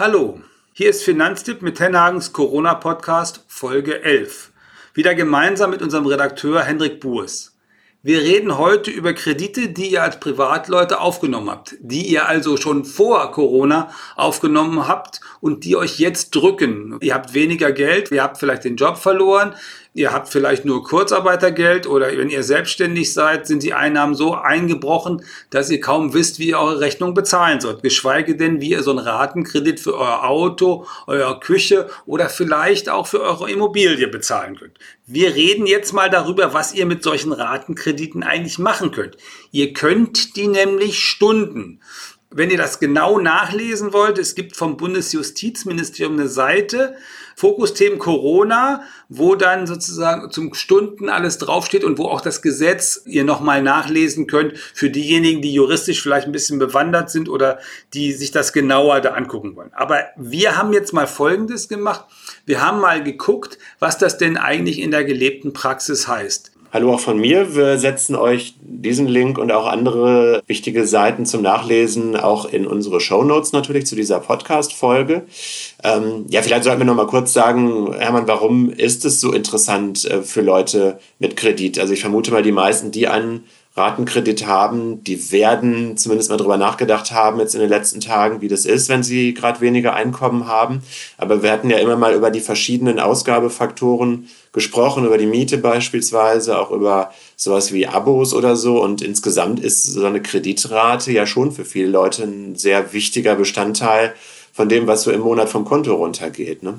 Hallo, hier ist Finanztipp mit Tenhagens Corona-Podcast Folge 11. Wieder gemeinsam mit unserem Redakteur Hendrik Bues. Wir reden heute über Kredite, die ihr als Privatleute aufgenommen habt, die ihr also schon vor Corona aufgenommen habt und die euch jetzt drücken. Ihr habt weniger Geld, ihr habt vielleicht den Job verloren, ihr habt vielleicht nur Kurzarbeitergeld oder wenn ihr selbstständig seid, sind die Einnahmen so eingebrochen, dass ihr kaum wisst, wie ihr eure Rechnung bezahlen sollt. Geschweige denn, wie ihr so einen Ratenkredit für euer Auto, eure Küche oder vielleicht auch für eure Immobilie bezahlen könnt. Wir reden jetzt mal darüber, was ihr mit solchen Ratenkrediten eigentlich machen könnt. Ihr könnt die nämlich Stunden wenn ihr das genau nachlesen wollt, es gibt vom Bundesjustizministerium eine Seite, Fokusthemen Corona, wo dann sozusagen zum Stunden alles draufsteht und wo auch das Gesetz ihr nochmal nachlesen könnt für diejenigen, die juristisch vielleicht ein bisschen bewandert sind oder die sich das genauer da angucken wollen. Aber wir haben jetzt mal Folgendes gemacht. Wir haben mal geguckt, was das denn eigentlich in der gelebten Praxis heißt. Hallo auch von mir. Wir setzen euch diesen Link und auch andere wichtige Seiten zum Nachlesen auch in unsere Show Notes natürlich zu dieser Podcast-Folge. Ähm, ja, vielleicht sollten wir noch mal kurz sagen, Hermann, warum ist es so interessant äh, für Leute mit Kredit? Also ich vermute mal, die meisten, die einen Ratenkredit haben, die werden zumindest mal drüber nachgedacht haben jetzt in den letzten Tagen, wie das ist, wenn sie gerade weniger Einkommen haben. Aber wir hatten ja immer mal über die verschiedenen Ausgabefaktoren gesprochen, über die Miete beispielsweise, auch über sowas wie Abos oder so. Und insgesamt ist so eine Kreditrate ja schon für viele Leute ein sehr wichtiger Bestandteil von dem, was so im Monat vom Konto runtergeht. Ne?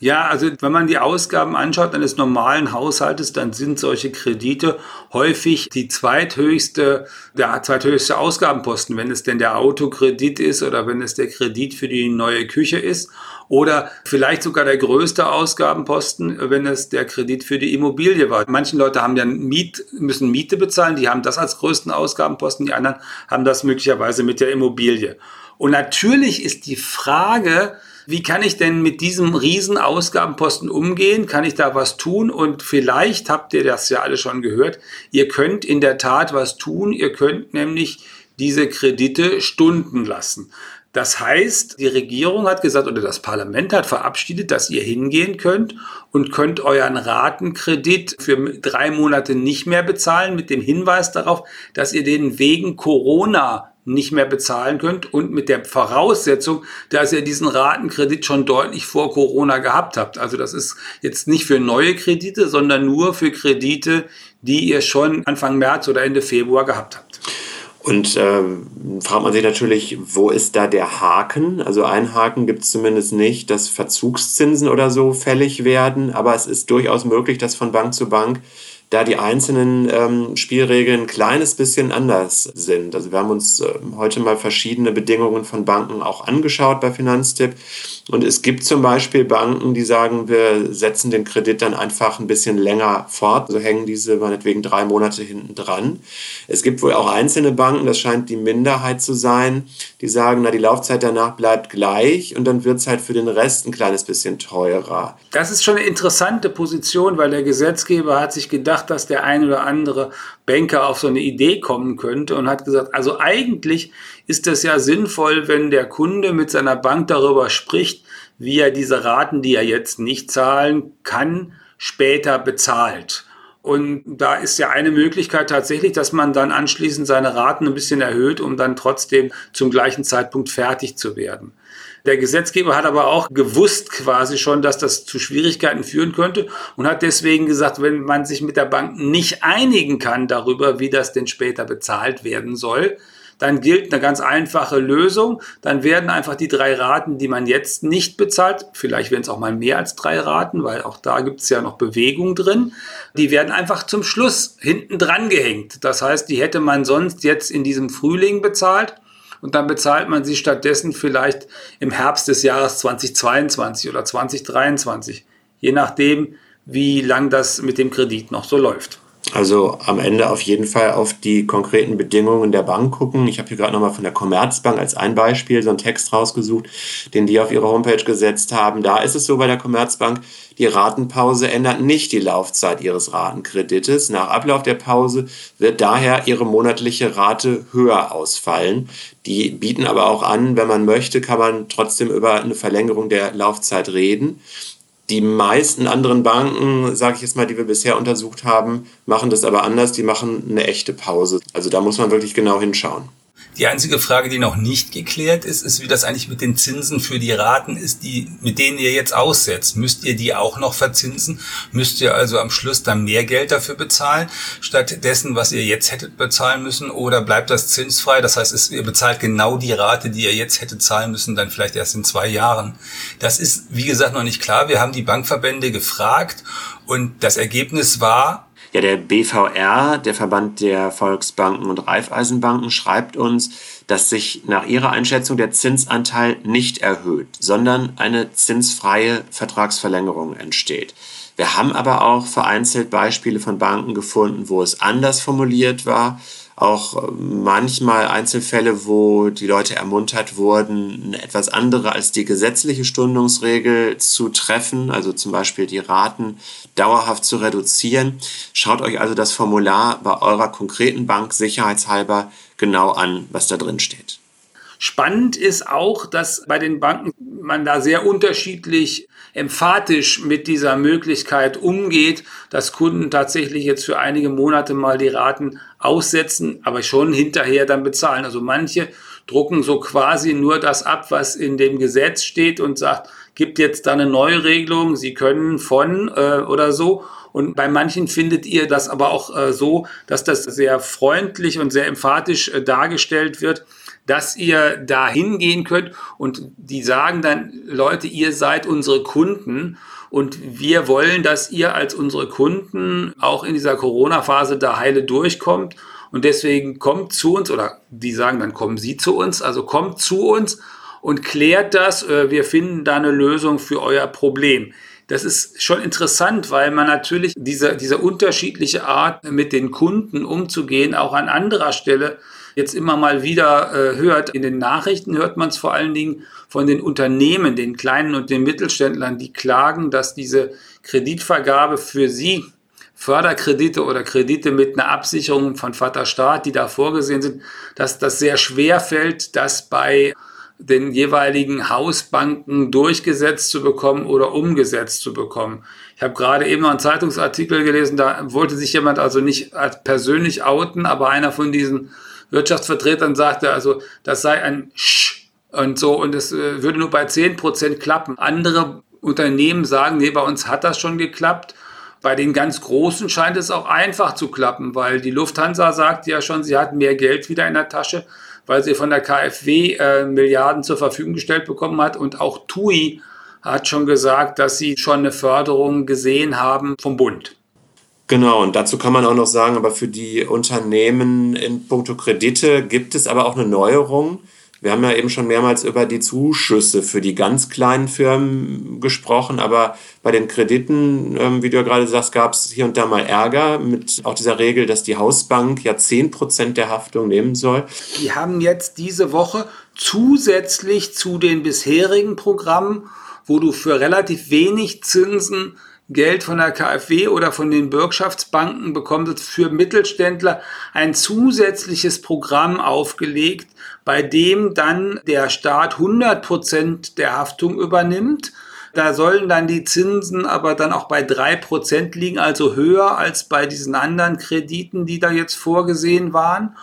Ja, also wenn man die Ausgaben anschaut eines normalen Haushaltes, dann sind solche Kredite häufig die zweithöchste, der zweithöchste Ausgabenposten, wenn es denn der Autokredit ist oder wenn es der Kredit für die neue Küche ist oder vielleicht sogar der größte Ausgabenposten, wenn es der Kredit für die Immobilie war. Manche Leute haben ja Miet, müssen Miete bezahlen, die haben das als größten Ausgabenposten, die anderen haben das möglicherweise mit der Immobilie. Und natürlich ist die Frage, wie kann ich denn mit diesem riesen Ausgabenposten umgehen? Kann ich da was tun? Und vielleicht habt ihr das ja alle schon gehört. Ihr könnt in der Tat was tun. Ihr könnt nämlich diese Kredite stunden lassen. Das heißt, die Regierung hat gesagt oder das Parlament hat verabschiedet, dass ihr hingehen könnt und könnt euren Ratenkredit für drei Monate nicht mehr bezahlen mit dem Hinweis darauf, dass ihr den wegen Corona nicht mehr bezahlen könnt und mit der Voraussetzung, dass ihr diesen Ratenkredit schon deutlich vor Corona gehabt habt. Also das ist jetzt nicht für neue Kredite, sondern nur für Kredite, die ihr schon Anfang März oder Ende Februar gehabt habt. Und äh, fragt man sich natürlich, wo ist da der Haken? Also ein Haken gibt es zumindest nicht, dass Verzugszinsen oder so fällig werden, aber es ist durchaus möglich, dass von Bank zu Bank da die einzelnen ähm, Spielregeln ein kleines bisschen anders sind. Also wir haben uns äh, heute mal verschiedene Bedingungen von Banken auch angeschaut bei Finanztipp. Und es gibt zum Beispiel Banken, die sagen, wir setzen den Kredit dann einfach ein bisschen länger fort, so also hängen diese meinetwegen drei Monate hinten dran. Es gibt wohl auch einzelne Banken, das scheint die Minderheit zu sein, die sagen, na, die Laufzeit danach bleibt gleich und dann wird es halt für den Rest ein kleines bisschen teurer. Das ist schon eine interessante Position, weil der Gesetzgeber hat sich gedacht, dass der ein oder andere Banker auf so eine Idee kommen könnte und hat gesagt, also eigentlich ist es ja sinnvoll, wenn der Kunde mit seiner Bank darüber spricht, wie er diese Raten, die er jetzt nicht zahlen kann, später bezahlt. Und da ist ja eine Möglichkeit tatsächlich, dass man dann anschließend seine Raten ein bisschen erhöht, um dann trotzdem zum gleichen Zeitpunkt fertig zu werden. Der Gesetzgeber hat aber auch gewusst quasi schon, dass das zu Schwierigkeiten führen könnte und hat deswegen gesagt, wenn man sich mit der Bank nicht einigen kann darüber, wie das denn später bezahlt werden soll, dann gilt eine ganz einfache Lösung. Dann werden einfach die drei Raten, die man jetzt nicht bezahlt, vielleicht werden es auch mal mehr als drei Raten, weil auch da gibt es ja noch Bewegung drin, die werden einfach zum Schluss hinten dran gehängt. Das heißt, die hätte man sonst jetzt in diesem Frühling bezahlt und dann bezahlt man sie stattdessen vielleicht im Herbst des Jahres 2022 oder 2023, je nachdem, wie lang das mit dem Kredit noch so läuft. Also am Ende auf jeden Fall auf die konkreten Bedingungen der Bank gucken. Ich habe hier gerade nochmal von der Commerzbank als ein Beispiel so einen Text rausgesucht, den die auf ihre Homepage gesetzt haben. Da ist es so bei der Commerzbank, die Ratenpause ändert nicht die Laufzeit ihres Ratenkredites. Nach Ablauf der Pause wird daher ihre monatliche Rate höher ausfallen. Die bieten aber auch an, wenn man möchte, kann man trotzdem über eine Verlängerung der Laufzeit reden. Die meisten anderen Banken, sage ich jetzt mal, die wir bisher untersucht haben, machen das aber anders. Die machen eine echte Pause. Also da muss man wirklich genau hinschauen. Die einzige Frage, die noch nicht geklärt ist, ist, wie das eigentlich mit den Zinsen für die Raten ist, die, mit denen ihr jetzt aussetzt. Müsst ihr die auch noch verzinsen? Müsst ihr also am Schluss dann mehr Geld dafür bezahlen, statt dessen, was ihr jetzt hättet bezahlen müssen? Oder bleibt das zinsfrei? Das heißt, ihr bezahlt genau die Rate, die ihr jetzt hättet zahlen müssen, dann vielleicht erst in zwei Jahren. Das ist, wie gesagt, noch nicht klar. Wir haben die Bankverbände gefragt und das Ergebnis war, ja, der BVR, der Verband der Volksbanken und Raiffeisenbanken, schreibt uns, dass sich nach ihrer Einschätzung der Zinsanteil nicht erhöht, sondern eine zinsfreie Vertragsverlängerung entsteht. Wir haben aber auch vereinzelt Beispiele von Banken gefunden, wo es anders formuliert war auch äh, manchmal Einzelfälle, wo die Leute ermuntert wurden, etwas andere als die gesetzliche Stundungsregel zu treffen, also zum Beispiel die Raten dauerhaft zu reduzieren. Schaut euch also das Formular bei eurer konkreten Bank sicherheitshalber genau an, was da drin steht. Spannend ist auch, dass bei den Banken man da sehr unterschiedlich emphatisch mit dieser Möglichkeit umgeht, dass Kunden tatsächlich jetzt für einige Monate mal die Raten aussetzen, aber schon hinterher dann bezahlen. Also manche drucken so quasi nur das ab, was in dem Gesetz steht und sagt, gibt jetzt da eine Neuregelung, Sie können von äh, oder so. Und bei manchen findet ihr das aber auch äh, so, dass das sehr freundlich und sehr emphatisch äh, dargestellt wird, dass ihr da hingehen könnt und die sagen dann, Leute, ihr seid unsere Kunden und wir wollen, dass ihr als unsere Kunden auch in dieser Corona-Phase da heile durchkommt. Und deswegen kommt zu uns, oder die sagen dann, kommen Sie zu uns, also kommt zu uns und klärt das. Äh, wir finden da eine Lösung für euer Problem. Das ist schon interessant, weil man natürlich diese, diese unterschiedliche Art, mit den Kunden umzugehen, auch an anderer Stelle jetzt immer mal wieder äh, hört. In den Nachrichten hört man es vor allen Dingen von den Unternehmen, den kleinen und den Mittelständlern, die klagen, dass diese Kreditvergabe für sie Förderkredite oder Kredite mit einer Absicherung von Vaterstaat, die da vorgesehen sind, dass das sehr schwer fällt, das bei den jeweiligen Hausbanken durchgesetzt zu bekommen oder umgesetzt zu bekommen. Ich habe gerade eben noch einen Zeitungsartikel gelesen, da wollte sich jemand also nicht persönlich outen, aber einer von diesen Wirtschaftsvertretern sagte, also das sei ein Sch und so und es äh, würde nur bei 10% klappen. Andere Unternehmen sagen, nee, bei uns hat das schon geklappt. Bei den ganz Großen scheint es auch einfach zu klappen, weil die Lufthansa sagt ja schon, sie hat mehr Geld wieder in der Tasche, weil sie von der KfW äh, Milliarden zur Verfügung gestellt bekommen hat. Und auch TUI hat schon gesagt, dass sie schon eine Förderung gesehen haben vom Bund. Genau, und dazu kann man auch noch sagen, aber für die Unternehmen in puncto Kredite gibt es aber auch eine Neuerung. Wir haben ja eben schon mehrmals über die Zuschüsse für die ganz kleinen Firmen gesprochen, aber bei den Krediten, ähm, wie du ja gerade sagst, gab es hier und da mal Ärger mit auch dieser Regel, dass die Hausbank ja 10% der Haftung nehmen soll. Die haben jetzt diese Woche zusätzlich zu den bisherigen Programmen, wo du für relativ wenig Zinsen Geld von der KfW oder von den Bürgschaftsbanken bekommt es für Mittelständler ein zusätzliches Programm aufgelegt, bei dem dann der Staat 100 Prozent der Haftung übernimmt. Da sollen dann die Zinsen aber dann auch bei drei Prozent liegen, also höher als bei diesen anderen Krediten, die da jetzt vorgesehen waren.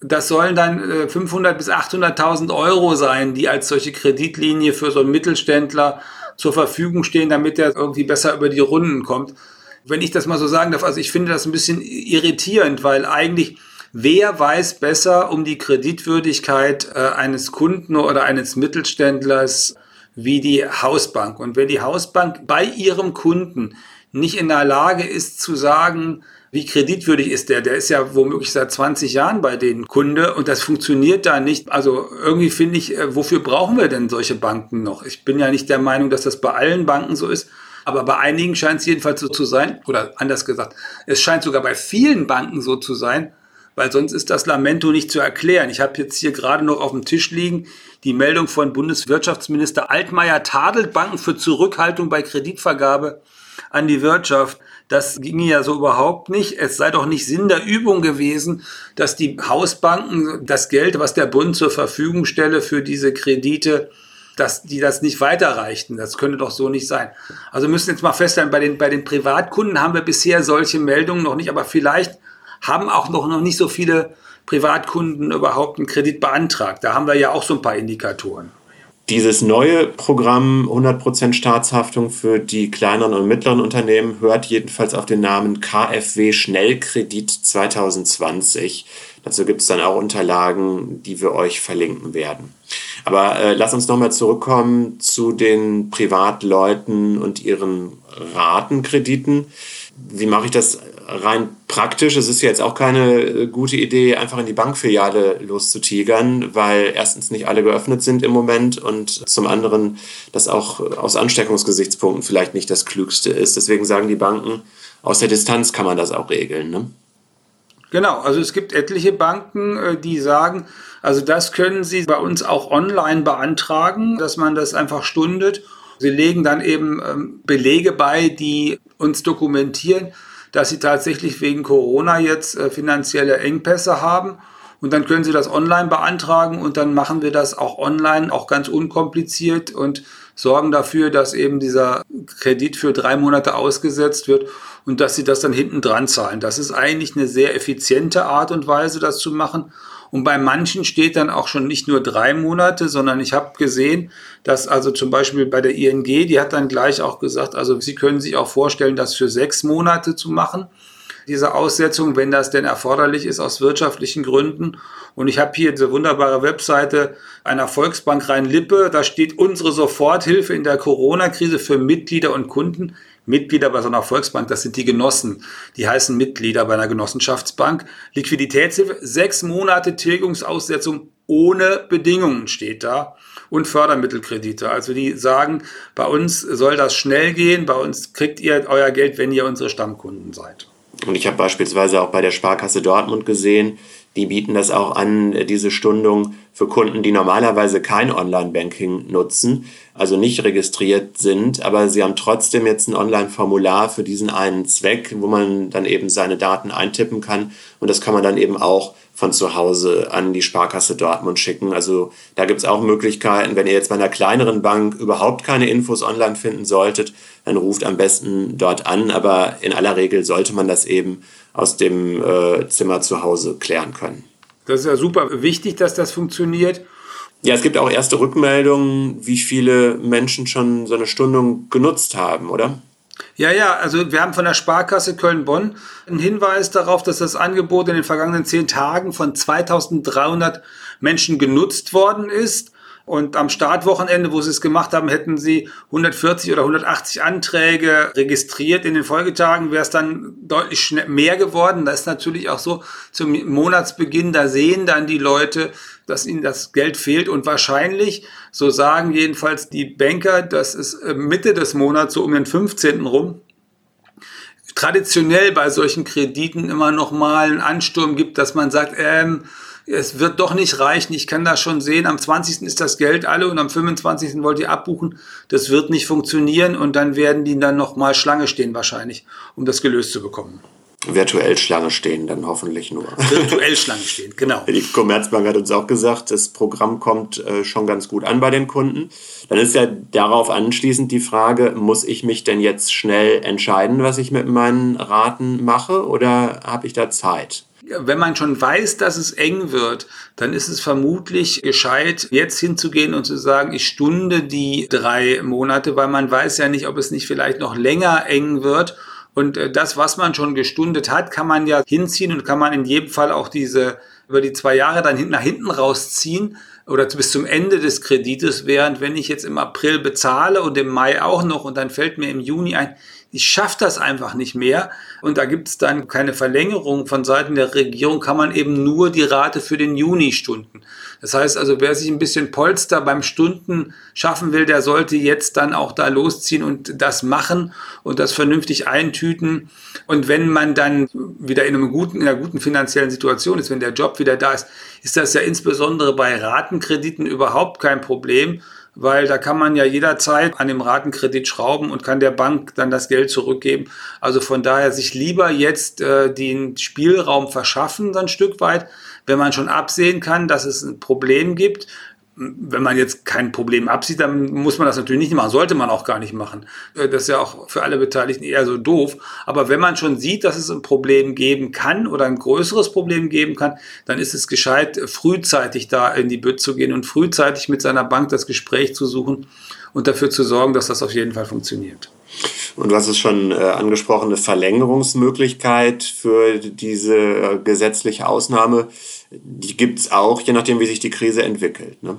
Das sollen dann 500 äh, bis 800.000 Euro sein, die als solche Kreditlinie für so einen Mittelständler zur Verfügung stehen, damit er irgendwie besser über die Runden kommt. Wenn ich das mal so sagen darf, also ich finde das ein bisschen irritierend, weil eigentlich wer weiß besser um die Kreditwürdigkeit äh, eines Kunden oder eines Mittelständlers wie die Hausbank. Und wenn die Hausbank bei ihrem Kunden nicht in der Lage ist zu sagen, wie kreditwürdig ist der? Der ist ja womöglich seit 20 Jahren bei den Kunde und das funktioniert da nicht. Also irgendwie finde ich, äh, wofür brauchen wir denn solche Banken noch? Ich bin ja nicht der Meinung, dass das bei allen Banken so ist. Aber bei einigen scheint es jedenfalls so zu sein, oder anders gesagt, es scheint sogar bei vielen Banken so zu sein, weil sonst ist das Lamento nicht zu erklären. Ich habe jetzt hier gerade noch auf dem Tisch liegen die Meldung von Bundeswirtschaftsminister Altmaier tadelt Banken für Zurückhaltung bei Kreditvergabe an die Wirtschaft. Das ging ja so überhaupt nicht. Es sei doch nicht Sinn der Übung gewesen, dass die Hausbanken das Geld, was der Bund zur Verfügung stelle für diese Kredite, dass die das nicht weiterreichten. Das könnte doch so nicht sein. Also müssen jetzt mal feststellen, bei den, bei den Privatkunden haben wir bisher solche Meldungen noch nicht, aber vielleicht haben auch noch, noch nicht so viele Privatkunden überhaupt einen Kredit beantragt. Da haben wir ja auch so ein paar Indikatoren. Dieses neue Programm 100% Staatshaftung für die kleineren und mittleren Unternehmen hört jedenfalls auf den Namen KfW Schnellkredit 2020. Dazu gibt es dann auch Unterlagen, die wir euch verlinken werden. Aber äh, lass uns nochmal zurückkommen zu den Privatleuten und ihren Ratenkrediten. Wie mache ich das rein praktisch? Es ist jetzt auch keine äh, gute Idee, einfach in die Bankfiliale loszutigern, weil erstens nicht alle geöffnet sind im Moment und zum anderen das auch aus Ansteckungsgesichtspunkten vielleicht nicht das Klügste ist. Deswegen sagen die Banken, aus der Distanz kann man das auch regeln. Ne? Genau, also es gibt etliche Banken, äh, die sagen, also das können Sie bei uns auch online beantragen, dass man das einfach stundet. Sie legen dann eben ähm, Belege bei, die uns dokumentieren, dass sie tatsächlich wegen Corona jetzt äh, finanzielle Engpässe haben. Und dann können Sie das online beantragen und dann machen wir das auch online, auch ganz unkompliziert und sorgen dafür, dass eben dieser Kredit für drei Monate ausgesetzt wird und dass Sie das dann hinten dran zahlen. Das ist eigentlich eine sehr effiziente Art und Weise, das zu machen. Und bei manchen steht dann auch schon nicht nur drei Monate, sondern ich habe gesehen, dass also zum Beispiel bei der ING, die hat dann gleich auch gesagt, also Sie können sich auch vorstellen, das für sechs Monate zu machen, diese Aussetzung, wenn das denn erforderlich ist aus wirtschaftlichen Gründen. Und ich habe hier diese wunderbare Webseite einer Volksbank Rhein-Lippe, da steht unsere Soforthilfe in der Corona-Krise für Mitglieder und Kunden. Mitglieder bei so einer Volksbank, das sind die Genossen. Die heißen Mitglieder bei einer Genossenschaftsbank. Liquiditätshilfe, sechs Monate Tilgungsaussetzung ohne Bedingungen steht da. Und Fördermittelkredite. Also die sagen, bei uns soll das schnell gehen, bei uns kriegt ihr euer Geld, wenn ihr unsere Stammkunden seid. Und ich habe beispielsweise auch bei der Sparkasse Dortmund gesehen, die bieten das auch an, diese Stundung für Kunden, die normalerweise kein Online-Banking nutzen, also nicht registriert sind, aber sie haben trotzdem jetzt ein Online-Formular für diesen einen Zweck, wo man dann eben seine Daten eintippen kann. Und das kann man dann eben auch von zu Hause an die Sparkasse Dortmund schicken. Also da gibt es auch Möglichkeiten, wenn ihr jetzt bei einer kleineren Bank überhaupt keine Infos online finden solltet, dann ruft am besten dort an, aber in aller Regel sollte man das eben aus dem äh, Zimmer zu Hause klären können. Das ist ja super wichtig, dass das funktioniert. Ja, es gibt auch erste Rückmeldungen, wie viele Menschen schon so eine Stundung genutzt haben, oder? Ja, ja, also wir haben von der Sparkasse Köln-Bonn einen Hinweis darauf, dass das Angebot in den vergangenen zehn Tagen von 2300 Menschen genutzt worden ist. Und am Startwochenende, wo sie es gemacht haben, hätten sie 140 oder 180 Anträge registriert. In den Folgetagen wäre es dann deutlich mehr geworden. Das ist natürlich auch so zum Monatsbeginn, da sehen dann die Leute, dass ihnen das Geld fehlt. Und wahrscheinlich, so sagen jedenfalls die Banker, dass es äh, Mitte des Monats, so um den 15. rum, traditionell bei solchen Krediten immer noch mal einen Ansturm gibt, dass man sagt, ähm, es wird doch nicht reichen. Ich kann das schon sehen. Am 20. ist das Geld alle und am 25. wollt ihr abbuchen. Das wird nicht funktionieren und dann werden die dann nochmal Schlange stehen wahrscheinlich, um das gelöst zu bekommen. Virtuell Schlange stehen, dann hoffentlich nur. Virtuell Schlange stehen, genau. Die Commerzbank hat uns auch gesagt, das Programm kommt äh, schon ganz gut an bei den Kunden. Dann ist ja darauf anschließend die Frage, muss ich mich denn jetzt schnell entscheiden, was ich mit meinen Raten mache oder habe ich da Zeit? wenn man schon weiß, dass es eng wird, dann ist es vermutlich gescheit, jetzt hinzugehen und zu sagen, ich stunde die drei Monate, weil man weiß ja nicht, ob es nicht vielleicht noch länger eng wird. Und äh, das, was man schon gestundet hat, kann man ja hinziehen und kann man in jedem Fall auch diese über die zwei Jahre dann nach hinten rausziehen oder bis zum Ende des Kredites, während wenn ich jetzt im April bezahle und im Mai auch noch und dann fällt mir im Juni ein, die schafft das einfach nicht mehr. Und da gibt es dann keine Verlängerung von Seiten der Regierung, kann man eben nur die Rate für den Juni stunden. Das heißt also, wer sich ein bisschen Polster beim Stunden schaffen will, der sollte jetzt dann auch da losziehen und das machen und das vernünftig eintüten. Und wenn man dann wieder in, einem guten, in einer guten finanziellen Situation ist, wenn der Job wieder da ist, ist das ja insbesondere bei Ratenkrediten überhaupt kein Problem, weil da kann man ja jederzeit an dem Ratenkredit schrauben und kann der Bank dann das Geld zurückgeben. Also von daher sich lieber jetzt äh, den Spielraum verschaffen, so ein Stück weit, wenn man schon absehen kann, dass es ein Problem gibt, wenn man jetzt kein Problem absieht, dann muss man das natürlich nicht machen, sollte man auch gar nicht machen. Äh, das ist ja auch für alle Beteiligten eher so doof. Aber wenn man schon sieht, dass es ein Problem geben kann oder ein größeres Problem geben kann, dann ist es gescheit, frühzeitig da in die Bütt zu gehen und frühzeitig mit seiner Bank das Gespräch zu suchen und dafür zu sorgen, dass das auf jeden Fall funktioniert. Und du hast es schon äh, angesprochen, eine Verlängerungsmöglichkeit für diese äh, gesetzliche Ausnahme die gibt es auch, je nachdem, wie sich die Krise entwickelt. Ne?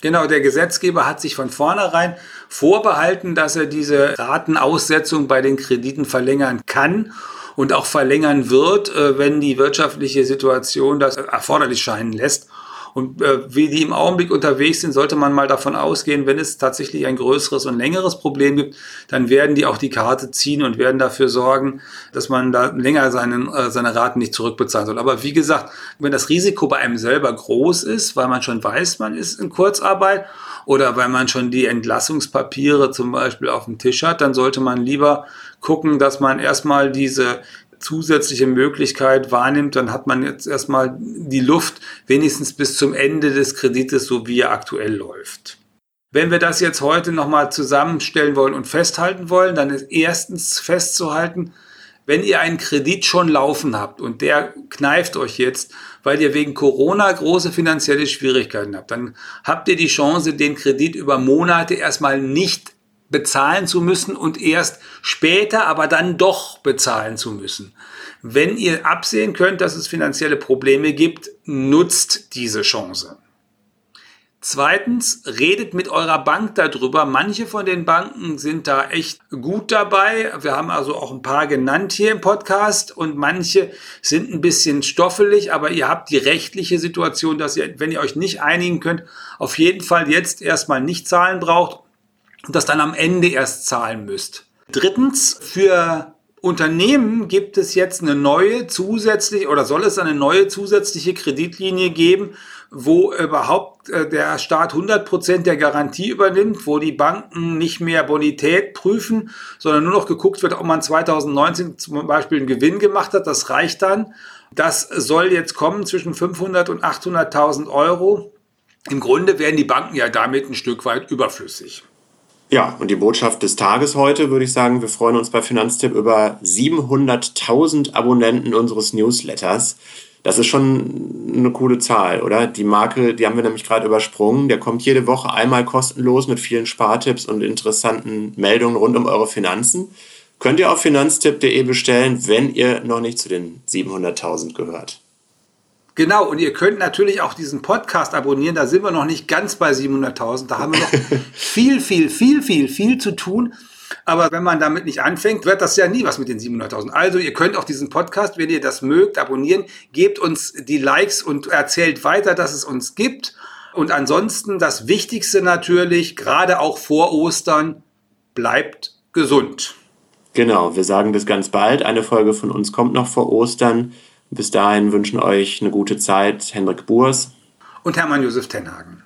Genau, der Gesetzgeber hat sich von vornherein vorbehalten, dass er diese Ratenaussetzung bei den Krediten verlängern kann und auch verlängern wird, äh, wenn die wirtschaftliche Situation das erforderlich scheinen lässt. Und äh, wie die im Augenblick unterwegs sind, sollte man mal davon ausgehen, wenn es tatsächlich ein größeres und längeres Problem gibt, dann werden die auch die Karte ziehen und werden dafür sorgen, dass man da länger seinen, äh, seine Raten nicht zurückbezahlen soll. Aber wie gesagt, wenn das Risiko bei einem selber groß ist, weil man schon weiß, man ist in Kurzarbeit oder weil man schon die Entlassungspapiere zum Beispiel auf dem Tisch hat, dann sollte man lieber gucken, dass man erstmal diese zusätzliche Möglichkeit wahrnimmt, dann hat man jetzt erstmal die Luft wenigstens bis zum Ende des Kredites, so wie er aktuell läuft. Wenn wir das jetzt heute nochmal zusammenstellen wollen und festhalten wollen, dann ist erstens festzuhalten, wenn ihr einen Kredit schon laufen habt und der kneift euch jetzt, weil ihr wegen Corona große finanzielle Schwierigkeiten habt, dann habt ihr die Chance, den Kredit über Monate erstmal nicht bezahlen zu müssen und erst später aber dann doch bezahlen zu müssen. Wenn ihr absehen könnt, dass es finanzielle Probleme gibt, nutzt diese Chance. Zweitens, redet mit eurer Bank darüber. Manche von den Banken sind da echt gut dabei. Wir haben also auch ein paar genannt hier im Podcast und manche sind ein bisschen stoffelig, aber ihr habt die rechtliche Situation, dass ihr, wenn ihr euch nicht einigen könnt, auf jeden Fall jetzt erstmal nicht zahlen braucht und das dann am Ende erst zahlen müsst. Drittens, für Unternehmen gibt es jetzt eine neue zusätzliche oder soll es eine neue zusätzliche Kreditlinie geben, wo überhaupt äh, der Staat 100 Prozent der Garantie übernimmt, wo die Banken nicht mehr Bonität prüfen, sondern nur noch geguckt wird, ob man 2019 zum Beispiel einen Gewinn gemacht hat. Das reicht dann. Das soll jetzt kommen zwischen 500 und 800.000 Euro. Im Grunde werden die Banken ja damit ein Stück weit überflüssig. Ja, und die Botschaft des Tages heute würde ich sagen, wir freuen uns bei Finanztipp über 700.000 Abonnenten unseres Newsletters. Das ist schon eine coole Zahl, oder? Die Marke, die haben wir nämlich gerade übersprungen. Der kommt jede Woche einmal kostenlos mit vielen Spartipps und interessanten Meldungen rund um eure Finanzen. Könnt ihr auf finanztipp.de bestellen, wenn ihr noch nicht zu den 700.000 gehört. Genau, und ihr könnt natürlich auch diesen Podcast abonnieren. Da sind wir noch nicht ganz bei 700.000. Da haben wir noch viel, viel, viel, viel, viel zu tun. Aber wenn man damit nicht anfängt, wird das ja nie was mit den 700.000. Also ihr könnt auch diesen Podcast, wenn ihr das mögt, abonnieren. Gebt uns die Likes und erzählt weiter, dass es uns gibt. Und ansonsten das Wichtigste natürlich, gerade auch vor Ostern, bleibt gesund. Genau, wir sagen das ganz bald. Eine Folge von uns kommt noch vor Ostern. Bis dahin wünschen euch eine gute Zeit Hendrik Burs und Hermann Josef Tenhagen.